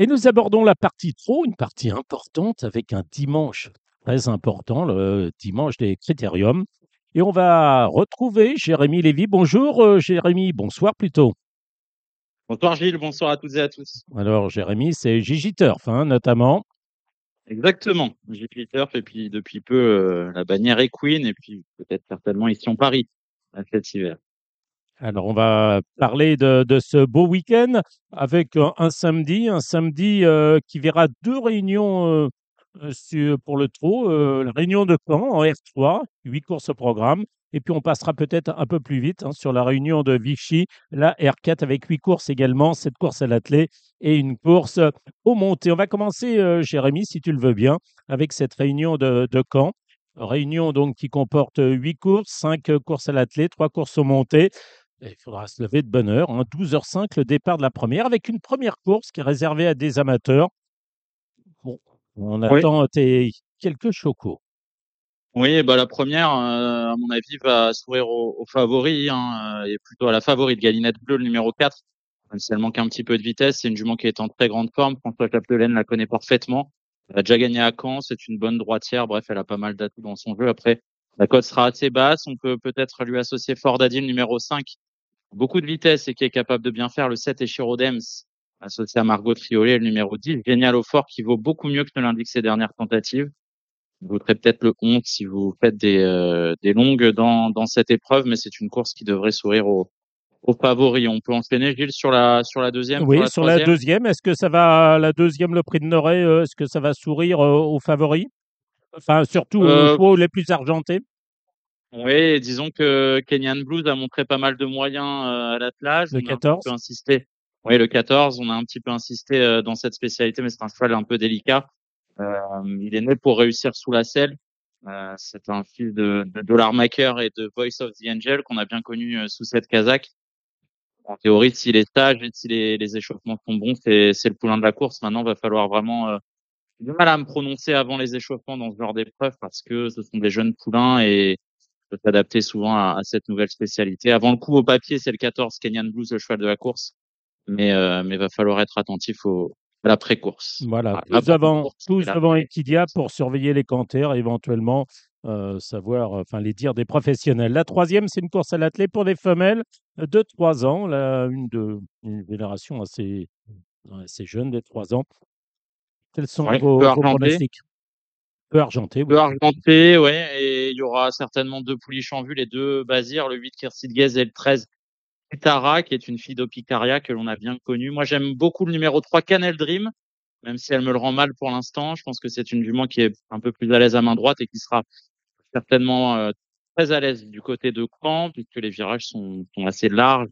Et nous abordons la partie trop, une partie importante avec un dimanche très important, le dimanche des critériums. Et on va retrouver Jérémy Lévy. Bonjour euh, Jérémy, bonsoir plutôt. Bonsoir Gilles, bonsoir à toutes et à tous. Alors Jérémy, c'est Gigi Turf hein, notamment. Exactement, Gigi Turf et puis depuis peu euh, la bannière Equine et puis peut-être certainement ici en Paris cet hiver. Alors, on va parler de, ce beau week-end avec un, samedi, un samedi euh, qui verra deux réunions euh, euh, pour le trot. la réunion de Caen en R3, huit courses au programme. Et puis, on passera peut-être un peu plus vite hein, sur la réunion de Vichy, la R4 avec huit courses également, cette course à l'athlé et une course au monté. On va commencer, Jérémy, si tu le veux bien, avec cette réunion de, de Caen. Réunion donc qui comporte huit courses, cinq courses à l'athlé, trois courses au monté. Il faudra se lever de bonne heure. Hein. 12h05, le départ de la première, avec une première course qui est réservée à des amateurs. Bon, on Oui. attend tes quelques chocos. Oui, bah la première, euh, à mon avis, va sourire aux, aux favoris, hein, euh, et plutôt à la favorite, Galinette Bleue, le numéro 4. Même si elle manque un petit peu de vitesse, c'est une jument qui est en très grande forme. François Capdelaine la connaît parfaitement. Elle a déjà gagné à Caen, c'est une bonne droitière. Bref, elle a pas mal d'atouts dans son jeu. Après, la cote sera assez basse. On peut peut-être lui associer Ford Adil, numéro 5. Beaucoup de vitesse et qui est capable de bien faire. Le 7 est Chirodems, associé à Margot Triolet, le numéro 10. Génial au fort, qui vaut beaucoup mieux que ne l'indiquent ses dernières tentatives. Vous voterez peut-être le 11 si vous faites des, euh, des longues dans, dans cette épreuve, mais c'est une course qui devrait sourire aux, aux favoris. On peut enchaîner, Gilles, sur la, sur la deuxième, Oui, sur la sur la troisième? deuxième, est-ce que ça va, la deuxième, le prix de Noré, euh, est-ce que ça va sourire euh, aux favoris? Enfin, surtout aux Euh, chevaux les plus argentés. Oui, disons que Kenyan Blues a montré pas mal de moyens euh, à l'attelage. Le On a un 14. peu insisté. Oui, le 14, on a un petit peu insisté euh, dans cette spécialité, mais c'est un cheval un peu délicat. Euh, il est né pour réussir sous la selle. Euh, c'est un fils de, de Dollar Maker et de Voice of the Angel qu'on a bien connu euh, sous cette casaque. En théorie, s'il est sage et si les, les échauffements sont bons, c'est le poulain de la course. Maintenant, va falloir vraiment euh, j'ai du mal à me prononcer avant les échauffements dans ce genre d'épreuve parce que ce sont des jeunes poulains et faut s'adapter souvent à, à cette nouvelle spécialité. Avant le coup au papier, c'est le 14 Kenyan Blues, le cheval de la course. Mais euh, mais va falloir être attentif au, à la pré-course. Voilà, Ah, tous avant, tous pré- Equidia pour surveiller les canters, éventuellement euh, savoir, enfin les dires des professionnels. La troisième, c'est une course à l'athlé pour des femelles de 3 ans, là, une de une génération assez, assez jeune, des 3 ans. Quels sont Ouais, vos, vos pronostics? Peu argenté, oui. Peu argenté, ouais, et il y aura certainement deux pouliches en vue, les deux Bazir, le 8 Kirsidgez et le 13 Tara, qui est une fille d'Opicaria que l'on a bien connue. Moi, j'aime beaucoup le numéro 3 Canel Dream, même si elle me le rend mal pour l'instant. Je pense que c'est une jument qui est un peu plus à l'aise à main droite et qui sera certainement euh, très à l'aise du côté de Caen, puisque les virages sont, assez larges.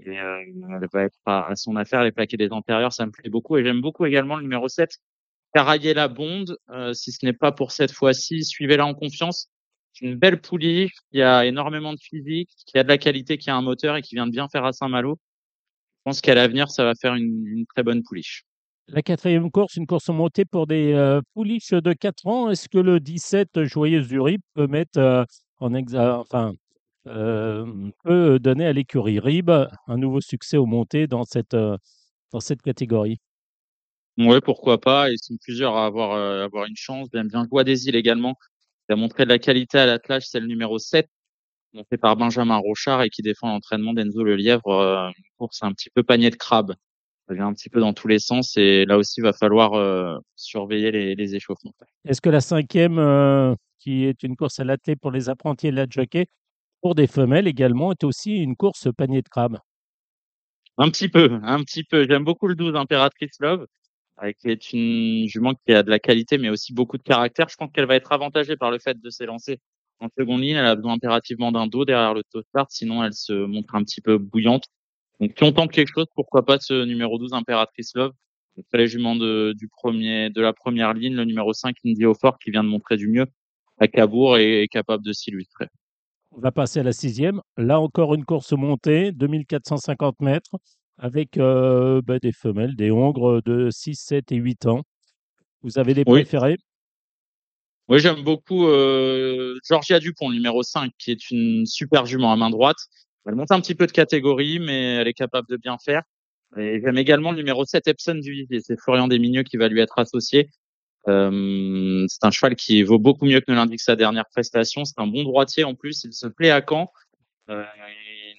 Et euh, elle va être à, à son affaire, les plaqués des antérieurs, ça me plaît beaucoup. Et j'aime beaucoup également le numéro 7, Carayella Bond, euh, si ce n'est pas pour cette fois-ci, suivez-la en confiance. C'est une belle pouliche qui a énormément de physique, qui a de la qualité, qui a un moteur et qui vient de bien faire à Saint-Malo. Je pense qu'à l'avenir, ça va faire une, très bonne pouliche. La quatrième course, une course montée pour des euh, pouliches de 4 ans. Est-ce que le 17 Joyeuse du Rib peut mettre euh, en peut donner à l'écurie Rib un nouveau succès au monté dans cette, euh, dans cette catégorie? Ouais, pourquoi pas. Ils sont plusieurs à avoir, euh, avoir une chance. J'aime bien Joie des îles également. Il a montré de la qualité à l'attelage, c'est le numéro 7, monté par Benjamin Rochard et qui défend l'entraînement d'Enzo Le Lièvre. Euh, une course un petit peu panier de crabe. Ça vient un petit peu dans tous les sens et là aussi, il va falloir euh, surveiller les, les échauffements. Est-ce que la cinquième, euh, qui est une course à l'athlé pour les apprentis et la jockey, pour des femelles également, est aussi une course panier de crabe? Un petit peu, un petit peu. J'aime beaucoup le 12 Impératrice Love, avec une jument qui a de la qualité, mais aussi beaucoup de caractère. Je pense qu'elle va être avantagée par le fait de s'élancer en seconde ligne. Elle a besoin impérativement d'un dos derrière le top start, sinon elle se montre un petit peu bouillante. Donc, si on tente quelque chose, pourquoi pas ce numéro 12 Impératrice Love. Après les juments de, du premier, de la première ligne, le numéro 5 Indy Fort qui vient de montrer du mieux à Cabourg et est capable de s'illustrer. On va passer à la sixième. Là encore, une course montée, 2450 mètres, avec euh, bah, des femelles, des hongres de 6, 7 et 8 ans. Vous avez des préférés? Oui, j'aime beaucoup euh, Georgia Dupont, numéro 5, qui est une super jument à main droite. Elle monte un petit peu de catégorie, mais elle est capable de bien faire. Et j'aime également le numéro 7 Epson du Vivier. C'est Florian Desmigneux qui va lui être associé. Euh, c'est un cheval qui vaut beaucoup mieux que ne l'indique sa dernière prestation. C'est un bon droitier en plus. Il se plaît à Caen. Euh,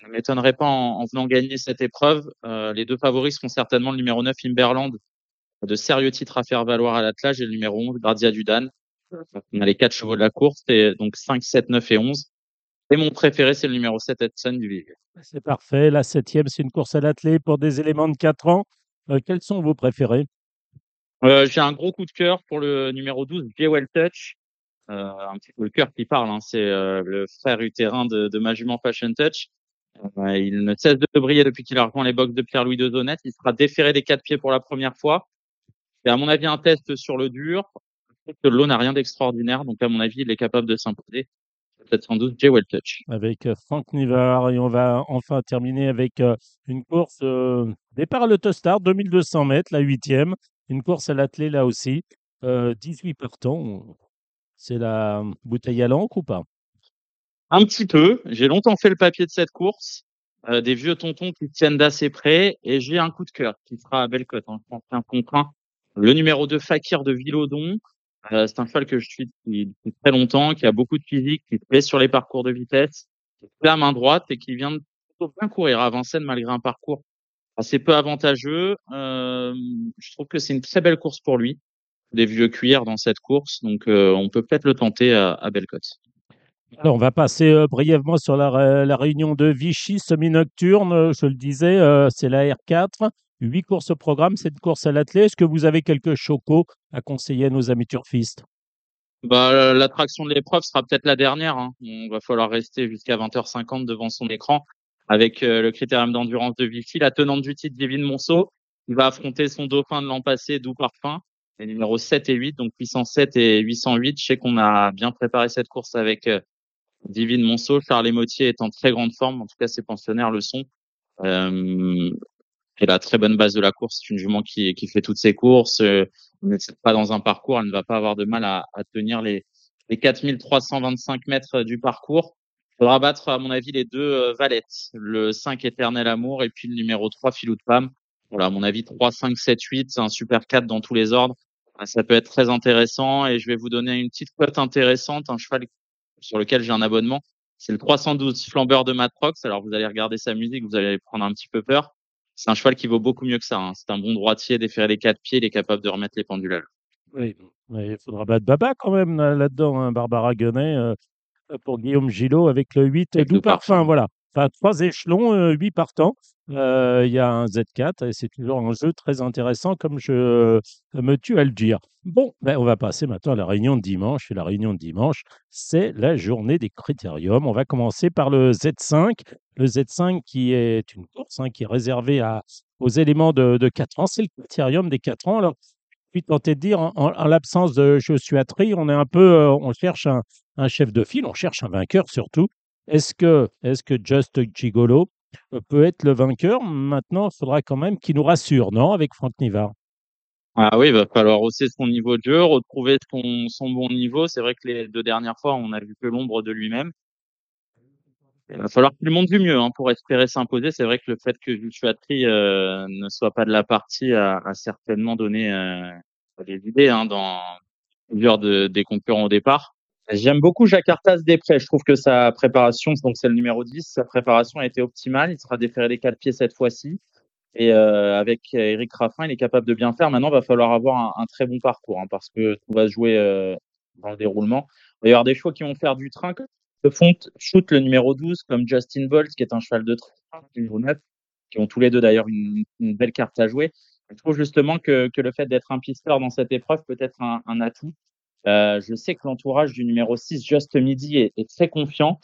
ne m'étonnerait pas en, en, venant gagner cette épreuve. Euh, les deux favoris seront certainement le numéro 9 Imberland, de sérieux titres à faire valoir à l'attelage, et le numéro 11 Gradia Dudan. On a les quatre chevaux de la course, et donc 5, 7, 9 et 11. Et mon préféré, c'est le numéro 7 Edson du Vivier. C'est parfait. La septième, c'est une course à l'attelé pour des éléments de 4 ans. Euh, quels sont vos préférés? Euh, J'ai un gros coup de cœur pour le numéro 12, Jewel Touch. Euh, un petit peu le cœur qui parle, hein. c'est le frère utérin de, de ma jument Fashion Touch. Euh, il ne cesse de briller depuis qu'il a rejoint les box de Pierre-Louis de Zonette. Il sera déféré des quatre pieds pour la première fois. C'est à mon avis un test sur le dur. Que l'eau n'a rien d'extraordinaire, donc à mon avis, il est capable de s'imposer. 712 J. Touch. Avec Franck Nivard. Et on va enfin terminer avec une course euh, départ à l'autostart, 2200 mètres, la huitième. Une course à l'attelé là aussi. Euh, 18 partants. C'est la bouteille à l'encre ou pas? Un petit peu. J'ai longtemps fait le papier de cette course. Euh, des vieux tontons qui tiennent d'assez près. Et j'ai un coup de cœur qui sera à Bellecote. Hein. Je pense un contre un. Le numéro 2 Fakir de Villaudon. Euh, c'est un cheval que je suis depuis, très longtemps, qui a beaucoup de physique, qui plaît sur les parcours de vitesse, qui est la main droite et qui vient de bien courir à Vincennes malgré un parcours assez peu avantageux. Euh, je trouve que c'est une très belle course pour lui. Des vieux cuirs dans cette course, donc euh, on peut peut-être le tenter à, à Bellecote. On va passer euh, brièvement sur la, réunion de Vichy, semi-nocturne. Je le disais, euh, c'est la R4. Huit courses au programme, cette course à l'athlète. Est-ce que vous avez quelques chocos à conseiller à nos amis turfistes? Bah, L'attraction de l'épreuve sera peut-être la dernière. Hein. Il va falloir rester jusqu'à 20h50 devant son écran avec euh, le critérium d'endurance de Vichy. La tenante du titre, Divine Monceau, qui va affronter son dauphin de l'an passé, Doux Parfum, les numéros 7 et 8, donc 807 et 808. Je sais qu'on a bien préparé cette course avec euh, Divine Monceau. Charles Motier est en très grande forme. En tout cas, ses pensionnaires le sont. Euh, et la très bonne base de la course. C'est une jument qui, qui fait toutes ses courses. Euh, n'est pas dans un parcours. Elle ne va pas avoir de mal à, à tenir les, les 4325 mètres du parcours. Il faudra battre, à mon avis, les deux euh, valettes. Le 5 éternel amour et puis le numéro 3 filou de femme. Voilà, à mon avis, 3, 5, 7, 8. C'est un super 4 dans tous les ordres. Ça peut être très intéressant et je vais vous donner une petite cote intéressante, un cheval sur lequel j'ai un abonnement. C'est le 312 flambeur de Matrox. Alors, vous allez regarder sa musique, vous allez prendre un petit peu peur c'est un cheval qui vaut beaucoup mieux que ça. Hein. C'est un bon droitier, déférer les quatre pieds, il est capable de remettre les pendules à l'heure. Oui, il faudra battre Baba quand même là-dedans, hein, Barbara Guenet, euh, pour Guillaume Gillot avec le 8 avec doux parfum. parfum. Voilà. Enfin, trois échelons, euh, huit partants. Euh, il y a un Z4 et c'est toujours un jeu très intéressant, comme je euh, me tue à le dire. Bon, ben, on va passer maintenant à la réunion de dimanche. Et la réunion de dimanche, c'est la journée des critériums. On va commencer par le Z5. Le Z5 qui est une course hein, qui est réservée à, aux éléments de, de 4 ans. C'est le critérium des 4 ans. Alors, je suis tenté de dire, en, en, en l'absence de Joshua Tree, on est un peu, euh, on cherche un chef de file, on cherche un vainqueur surtout. Est-ce que, est que Just Gigolo peut être le vainqueur? Maintenant, il faudra quand même qu'il nous rassure, non, avec Franck Nivard? Ah oui, il va falloir hausser son niveau de jeu, retrouver son, bon niveau. C'est vrai que les deux dernières fois, on a vu que l'ombre de lui-même. Il va falloir qu'il monte du mieux hein, pour espérer s'imposer. C'est vrai que le fait que Juchuatri euh, ne soit pas de la partie a, certainement donné euh, des idées hein, dans plusieurs de, des concurrents au départ. J'aime beaucoup Jacques Artas Després. Je trouve que sa préparation, donc c'est le numéro 10, sa préparation a été optimale. Il sera déféré des quatre pieds cette fois-ci. Et euh, avec Eric Raffin, il est capable de bien faire. Maintenant, il va falloir avoir un, très bon parcours hein, parce que tout va se jouer euh, dans le déroulement. Il va y avoir des chevaux qui vont faire du train. Que font shoot le numéro 12 comme Justin Bolt, qui est un cheval de train, numéro 9, qui ont tous les deux d'ailleurs une, belle carte à jouer. Je trouve justement que, le fait d'être un pisteur dans cette épreuve peut être un atout. Euh, je sais que l'entourage du numéro 6, Just Midi, est, est très confiant.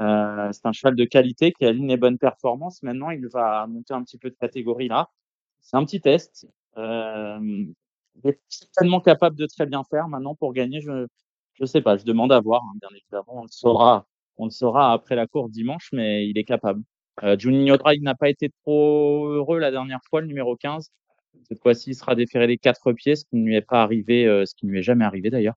Euh, c'est un cheval de qualité qui aligne les bonnes performances. Maintenant, il va monter un petit peu de catégorie là. C'est un petit test. Euh, il est certainement capable de très bien faire. Maintenant, pour gagner, je je sais pas. Je demande à voir. Hein, bien évidemment, on le saura. On le saura après la course dimanche, mais il est capable. Euh, Juninho Drag n'a pas été trop heureux la dernière fois, le numéro 15. Cette fois-ci, il sera déféré les quatre pieds, ce qui ne lui est pas arrivé, euh, ce qui ne lui est jamais arrivé d'ailleurs.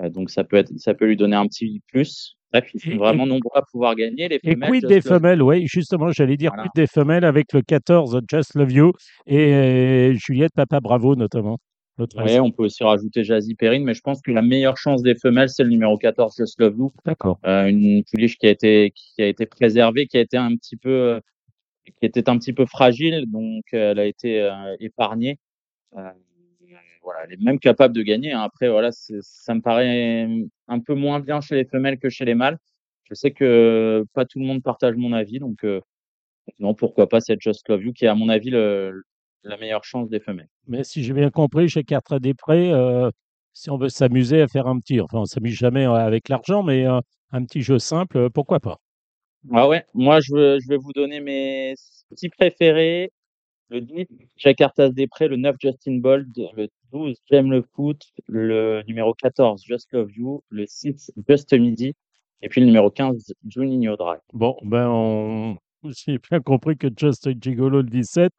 Euh, donc ça peut être, ça peut lui donner un petit plus. Bref, ils sont vraiment nombreux à pouvoir gagner. Les et quid des femelles? Oui, justement, j'allais dire quid des femelles avec le 14 Just Love You et Juliette Papa Bravo notamment. Oui, on peut aussi rajouter Jazzy Perrine, mais je pense que la meilleure chance des femelles, c'est le numéro 14, Just Love You. D'accord. Euh, une pouliche qui a été qui a été préservée, qui a été un petit peu euh, qui était un petit peu fragile, donc elle a été épargnée. Voilà, elle est même capable de gagner. Hein. Après, voilà, ça me paraît un peu moins bien chez les femelles que chez les mâles. Je sais que pas tout le monde partage mon avis, donc non, pourquoi pas cette Just Love You qui est à mon avis le, la meilleure chance des femelles. Mais si j'ai bien compris, chez Cartres des Prés, si on veut s'amuser à faire un petit, enfin on s'amuse jamais avec l'argent, mais un petit jeu simple, pourquoi pas? Ah ouais, moi je, veux, je vais vous donner mes petits préférés. Le 10, Jacques Artas Després, le 9, Justin Bold, le 12, J'aime le foot, le numéro 14, Just Love You, le 6, Just Midi, et puis le numéro 15, Juninho Drive. Bon, ben, on... j'ai bien compris que Just Gigolo le 17,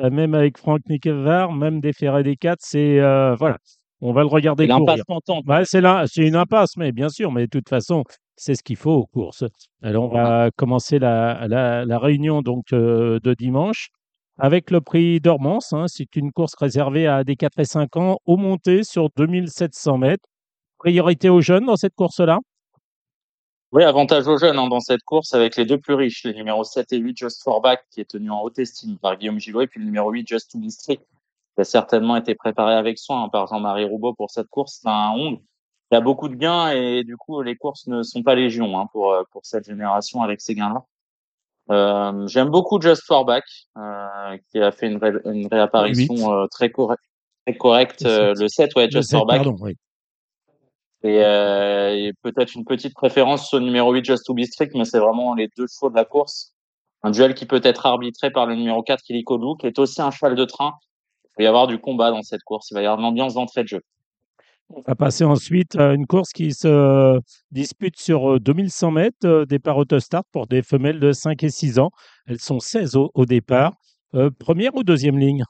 euh, même avec Franck Nickevar, même des Ferré des 4, c'est, euh, voilà, on va le regarder courir. Ouais, c'est là, c'est une impasse, mais bien sûr, mais de toute façon, c'est ce qu'il faut aux courses. Alors, on va commencer la, la, la réunion donc euh, de dimanche avec le prix Dormance. Hein, c'est une course réservée à des 4 et 5 ans au monté sur 2700 mètres. Priorité aux jeunes dans cette course-là? Oui, avantage aux jeunes hein, dans cette course avec les deux plus riches, les numéros 7 et 8 Just for Back qui est tenu en haute estime par Guillaume Gillot et puis le numéro 8 Just to be qui a certainement été préparé avec soin hein, par Jean-Marie Roubaud pour cette course. C'est un Honde il y a beaucoup de gains et du coup les courses ne sont pas légion hein, pour pour cette génération avec ces gains-là. Euh, J'aime beaucoup Just for Back, euh, qui a fait une, ré une réapparition euh, très, correct, très correcte euh, le 7, ouais, Just for Back. Pardon, oui. Et, euh, et peut-être une petite préférence au numéro 8, Just to be strict, mais c'est vraiment les deux chevaux de la course. Un duel qui peut être arbitré par le numéro 4, Kiliko Lou, qui est aussi un cheval de train. Il va y avoir du combat dans cette course. Il va y avoir une ambiance d'entrée de jeu. On va passer ensuite à une course qui se dispute sur 2100 mètres, départ autostart pour des femelles de 5 et 6 ans. Elles sont 16 au, départ. Euh, première ou deuxième ligne?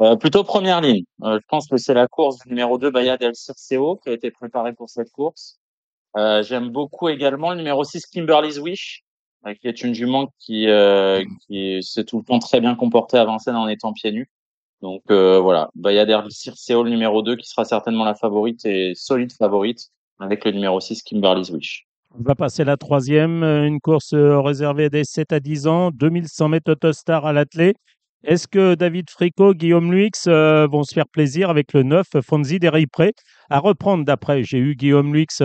Euh, Plutôt première ligne. Euh, je pense que c'est la course numéro 2, Bayad El Circeo, qui a été préparée pour cette course. J'aime beaucoup également le numéro 6, Kimberly's Wish, qui est une jument qui, qui s'est tout le temps très bien comportée à Vincennes en étant pieds nus. Donc euh, voilà, Bayader Circeo le numéro 2 qui sera certainement la favorite et solide favorite avec le numéro 6 Kimberly's Wish. On va passer la troisième, euh, une course euh, réservée des 7 à 10 ans, 2100 mètres Autostar à l'athlé. Est-ce que David Fricot, Guillaume Luix vont se faire plaisir avec le 9 Fonzi Pré à reprendre d'après J'ai eu Guillaume Luix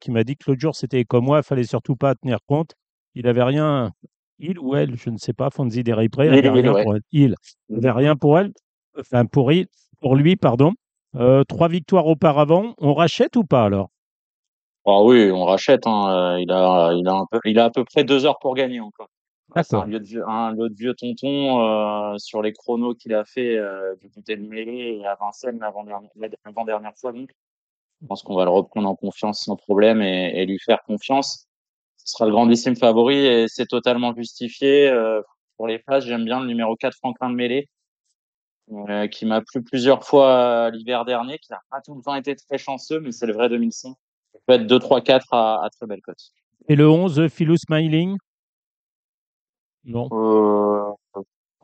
qui m'a dit que l'autre jour c'était comme moi, il fallait surtout pas tenir compte. Il avait rien, il ou elle, je ne sais pas, Fonzi Pré, il n'avait rien pour elle. Il n'avait rien pour elle enfin pour, pour lui, pardon. Euh, trois victoires auparavant, on rachète ou pas alors? Ah oui, on rachète. Hein. Euh, il a, il a un peu, il a à peu près deux heures pour gagner encore. Un, vieux, un autre vieux tonton euh, sur les chronos qu'il a fait euh, du côté de Mêlée et à Vincennes l'avant-dernière fois. Donc. Je pense qu'on va le reprendre en confiance sans problème et, et, lui faire confiance. Ce sera le grandissime favori et c'est totalement justifié. Euh, pour les phases, j'aime bien le numéro 4 Franklin de Mêlée euh, qui m'a plu plusieurs fois l'hiver dernier, qui n'a pas tout le temps été très chanceux, mais c'est le vrai 2005. Il peut être 2, 3, 4 à, à très belle cote. Et le 11, Philou Smiling? Non. Euh...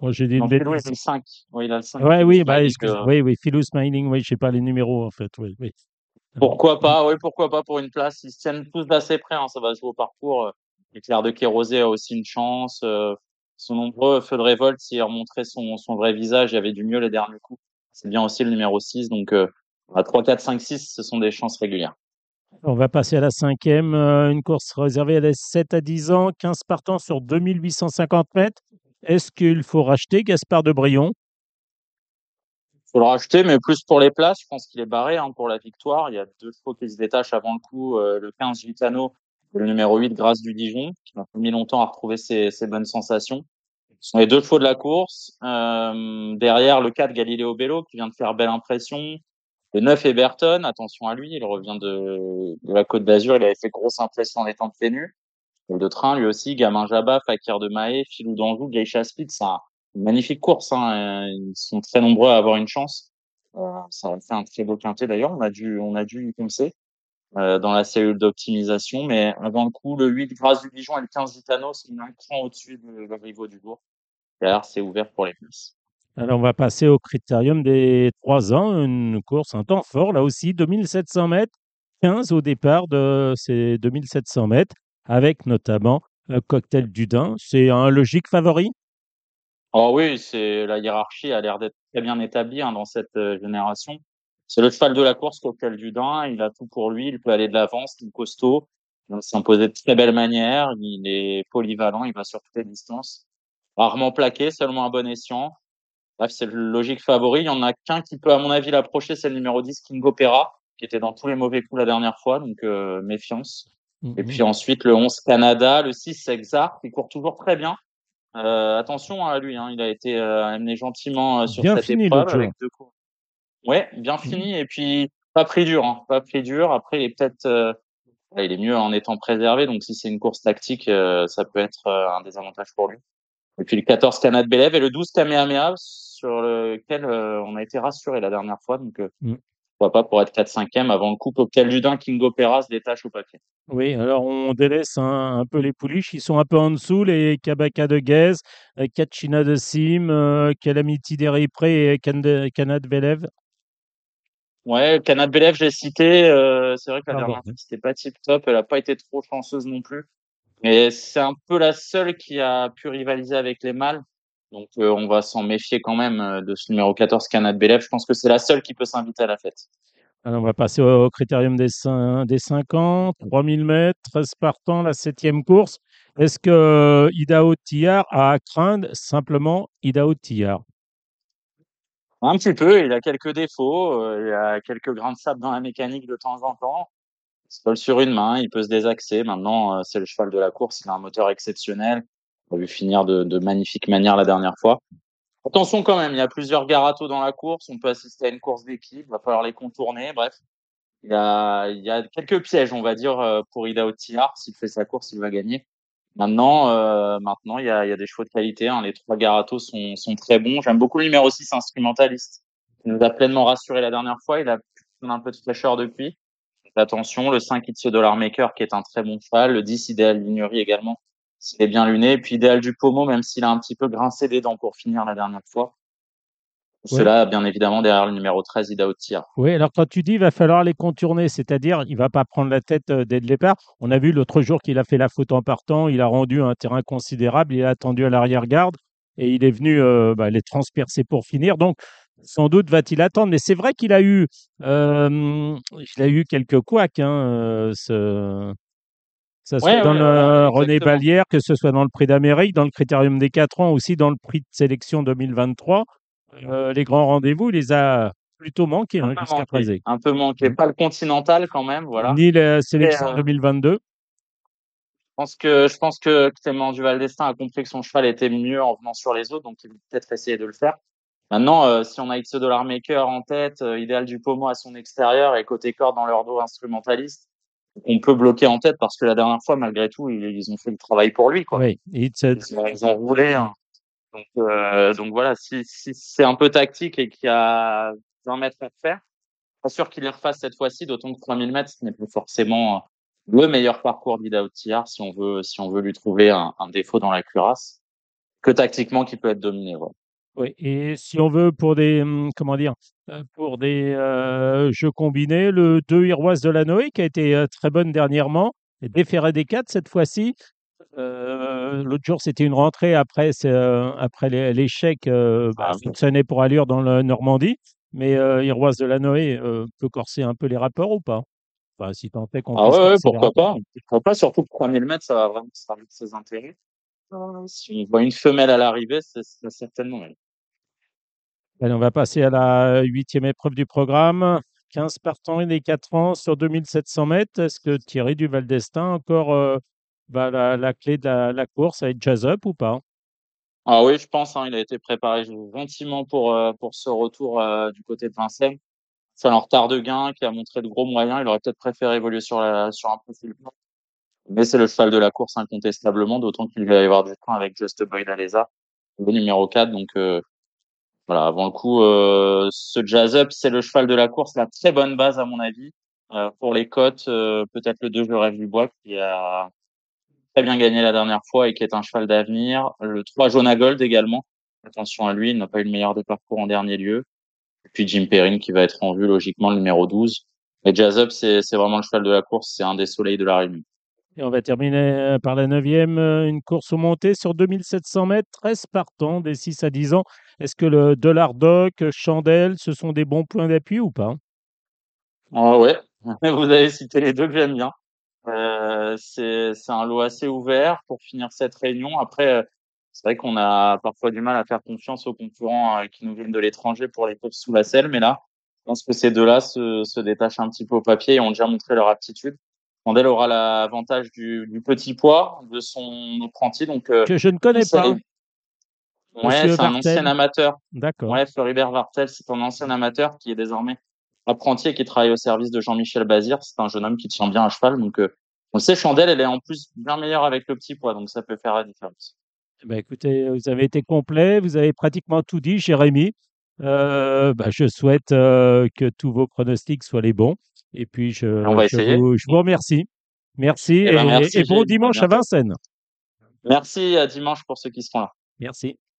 Moi, j'ai dit non, Philou, il a le 5. Oui, il a le 5. Ouais, oui, bah, euh... oui, oui, Philou Smiling, oui, je sais pas les numéros, en fait, oui, oui. Pourquoi pas, oui, pourquoi pas pour une place. Ils se tiennent tous d'assez près, hein, ça va jouer au parcours. Éclair de Kérosé a aussi une chance. Euh, son nombreux feux de révolte, s'il remontrait son, son vrai visage, il y avait du mieux les derniers coups. C'est bien aussi le numéro 6. Donc, euh, à 3, 4, 5, 6, ce sont des chances régulières. On va passer à la cinquième, euh, une course réservée à les 7 à 10 ans, 15 partants sur 2850 mètres. Est-ce qu'il faut racheter Gaspard de Brion? Il faut le racheter, mais plus pour les places. Je pense qu'il est barré hein, pour la victoire. Il y a deux chevaux qui se détachent avant le coup. Euh, le 15 Gitano le numéro 8, Grâce du Dijon, qui m'a mis longtemps à retrouver ses, ses, bonnes sensations. Ce sont les deux chevaux de la course. Euh, derrière, le 4, Galileo Bello, qui vient de faire belle impression. Le 9, Eberton, attention à lui, il revient de, de la Côte d'Azur, il avait fait grosse impression en étant nus. Le de train, lui aussi, Gamin Jabba, Fakir de Mahé, Filou d'Anjou, Geisha Speed, c'est une magnifique course. Hein. Ils sont très nombreux à avoir une chance. Euh, ça va faire un très beau quintet d'ailleurs, on a dû, on a dû y penser. Euh, dans la cellule d'optimisation. Mais avant le coup, le 8 Grâce du Dijon et le 15 Gitano sont un cran au-dessus de le Rivo du Bourg. Derrière, c'est ouvert pour les places. Alors, on va passer au critérium des 3 ans, une course, un temps fort, là aussi, 2700 mètres, 15 au départ de ces 2700 mètres, avec notamment un cocktail du Dain. C'est un logique favori? Oh oui, c'est la hiérarchie a l'air d'être très bien établie hein, dans cette euh, génération. C'est le cheval de la course, Cocktail du Dain. Il a tout pour lui. Il peut aller de l'avance, il est costaud. Il s'imposer de très belle manière. Il est polyvalent. Il va sur toutes les distances. Rarement plaqué, seulement un bon escient. Bref, c'est le logique favori. Il y en a qu'un qui peut, à mon avis, l'approcher. C'est le numéro 10, King Opera, qui était dans tous les mauvais coups la dernière fois. Donc, euh, méfiance. Et Mhm. puis ensuite, le 11 Canada, le 6 Exar, qui court toujours très bien. Euh, attention à lui, hein, il a été euh, amené gentiment euh, sur Bien cette fini épreuve avec deux cours. Ouais, bien fini et puis pas pris dur, hein, pas pris dur. Après, il est peut-être, euh, il est mieux en étant préservé. Donc si c'est une course tactique, euh, ça peut être euh, un désavantage pour lui. Et puis le 14 Canad Belev et le 12 Kamehameha sur lequel euh, on a été rassuré la dernière fois. Donc euh, Mm. pourquoi pas pour être 4-5e avant le coup. Cocktail Ludin, King Opera se détache au papier. Oui, alors on délaisse un, un peu les pouliches. Ils sont un peu en dessous, les Kabaka de euh, Kachina de Sim, Calamity d'Eripré et Kand- Kanad Velev. Ouais, Canad Belev, j'ai cité. euh, c'est vrai que la Pardon. dernière c'était pas tip top. Elle a pas été trop chanceuse non plus. Mais c'est un peu la seule qui a pu rivaliser avec les mâles. Donc, euh, on va s'en méfier quand même euh, de ce numéro 14, Canad Belev. Je pense que c'est la seule qui peut s'inviter à la fête. Alors, on va passer au, au critérium des, des 5 ans, 3000 mètres, 13 partants, la septième course. Est-ce que Idao Tillard a à craindre simplement Idao Tillard Un petit peu, il a quelques défauts. euh, il a quelques grains de sable dans la mécanique de temps en temps. Il se sur une main, il peut se désaxer. Maintenant, euh, c'est le cheval de la course. Il a un moteur exceptionnel. On a vu finir de, magnifique manière la dernière fois. Attention quand même, il y a plusieurs garatos dans la course. On peut assister à une course d'équipe. Va falloir les contourner. Bref, il y a, il y a quelques pièges, on va dire, euh, pour Ida Otillard. S'il fait sa course, il va gagner. Maintenant, euh, maintenant, il y a, y a des chevaux de qualité. Hein. Les trois garatos sont, sont très bons. J'aime beaucoup le numéro 6, instrumentaliste. Il nous a pleinement rassuré la dernière fois. Il a un peu de fraîcheur depuis. Attention, le 5 It's Dollar Maker, qui est un très bon cheval. Le 10 Idéal Lignerie également, s'il est bien luné. Et puis Idéal du Pomo, même s'il a un petit peu grincé des dents pour finir la dernière fois. Ouais. Cela, bien évidemment, derrière le numéro 13, Ida Otillard. Oui, alors quand tu dis il va falloir les contourner, c'est-à-dire il va pas prendre la tête euh, dès le départ. On a vu l'autre jour qu'il a fait la faute en partant, il a rendu un terrain considérable, il a attendu à l'arrière-garde et il est venu euh, bah, les transpercer pour finir. Donc sans doute va-t-il attendre, mais c'est vrai qu'il a eu, euh, il a eu quelques couacs, hein, ce- que ce soit Ouais, dans ouais, le ouais, René. Balière, que ce soit dans le Prix d'Amérique, dans le Critérium des 4 ans, aussi dans le Prix de sélection 2023. Euh, les grands rendez-vous, il les a plutôt manqués hein, jusqu'à manqué. présent. Un peu manqué. Pas le continental quand même, voilà. Ni la sélection euh, 2022. Je pense que, je pense que Clément Duval d'Estaing a compris que son cheval était mieux en venant sur les autres, donc il va peut-être essayer de le faire. Maintenant, euh, si on a X Dollar Maker en tête, euh, idéal du Pomo à son extérieur et côté corde dans leur dos instrumentaliste, on peut bloquer en tête parce que la dernière fois, malgré tout, ils, ils ont fait le travail pour lui, quoi. Oui, It's a- Ils ont, ils ont roulé. hein. Donc, euh, donc voilà, si, c'est un peu tactique et qu'il y a 20 mètres à faire, pas sûr qu'il les refasse cette fois-ci, d'autant que 3000 mètres, ce n'est pas forcément le meilleur parcours d'Ida Outillard si on veut, si on veut lui trouver un, défaut dans la cuirasse, que tactiquement qui peut être dominé. Oui. Et si on veut pour des, hum, comment dire, euh, pour des euh, jeux combinés, le 2 Iroise de la Noé qui a été euh, très bonne dernièrement, et déféré des 4 cette fois-ci. Euh, L'autre jour, c'était une rentrée après, euh, après l'é- l'échec euh, bah, Ah, pour allure dans la Normandie. Mais euh, Iroise de la Noé euh, peut corser un peu les rapports ou pas? Enfin, si tant est qu'on Ah ouais, pourquoi pas? Pourquoi pas, surtout que 3000 mètres, ça va vraiment servir ses intérêts. Euh, si on voit une femelle à l'arrivée, c'est certainement elle. Allez, on va passer à la huitième épreuve du programme. 15 partants et les 4 ans sur 2700 mètres. Est-ce que Thierry Duval d'Estaing a encore euh, bah, la, clé de la, la course avec Jazz Up ou pas? Ah oui, je pense, hein, il a été préparé gentiment pour, euh, pour ce retour euh, du côté de Vincennes. C'est un retard de gain qui a montré de gros moyens. Il aurait peut-être préféré évoluer sur, la, sur un profil. Mais c'est le cheval de la course incontestablement, d'autant qu'il va y avoir du temps avec Just Boy d'Alesa, le numéro 4. Donc euh, voilà, avant le coup, ce Jazz Up, c'est le cheval de la course, la très bonne base à mon avis. Pour les cotes, peut-être le 2, je rêve du bois, qui a très bien gagné la dernière fois et qui est un cheval d'avenir. Le 3, Jonah Gold également. Attention à lui, il n'a pas eu le meilleur des parcours en dernier lieu. Et puis Jim Perrin qui va être en vue logiquement le numéro 12. Et Jazz Up, c'est vraiment le cheval de la course, c'est un des soleils de la Réunion. Et on va terminer euh, par la neuvième, euh, une course au monté sur 2700 mètres, 13 partants des 6 à 10 ans. Est-ce que le Dollar Doc, Chandelle, ce sont des bons points d'appui ou pas? Oh Ouais, vous avez cité les deux que j'aime bien. Euh, c'est un lot assez ouvert pour finir cette réunion. Après, euh, c'est vrai qu'on a parfois du mal à faire confiance aux concurrents euh, qui nous viennent de l'étranger pour les courses sous la selle, mais là, je pense que ces deux-là se, se détachent un petit peu au papier et ont déjà montré leur aptitude. Mandel aura l'avantage du, du, petit poids de son apprenti. Donc, euh, que je ne connais pas. Ouais, c'est un ancien amateur. D'accord. Ouais, Floribert Vartel, c'est un ancien amateur qui est désormais apprenti et qui travaille au service de Jean-Michel Bazir. C'est un jeune homme qui tient bien à cheval. Donc, euh, on le sait, Chandelle, elle est en plus bien meilleure avec le petit poids. Donc, ça peut faire la différence. Ben, écoutez, vous avez été complet. Vous avez pratiquement tout dit, Jérémy. Euh, bah, je souhaite euh, que tous vos pronostics soient les bons. Et puis, je, On va je, vous, je vous remercie. Merci Eh et, ben, merci, et bon dimanche à. Vincennes. Merci à dimanche pour ceux qui seront là. Merci.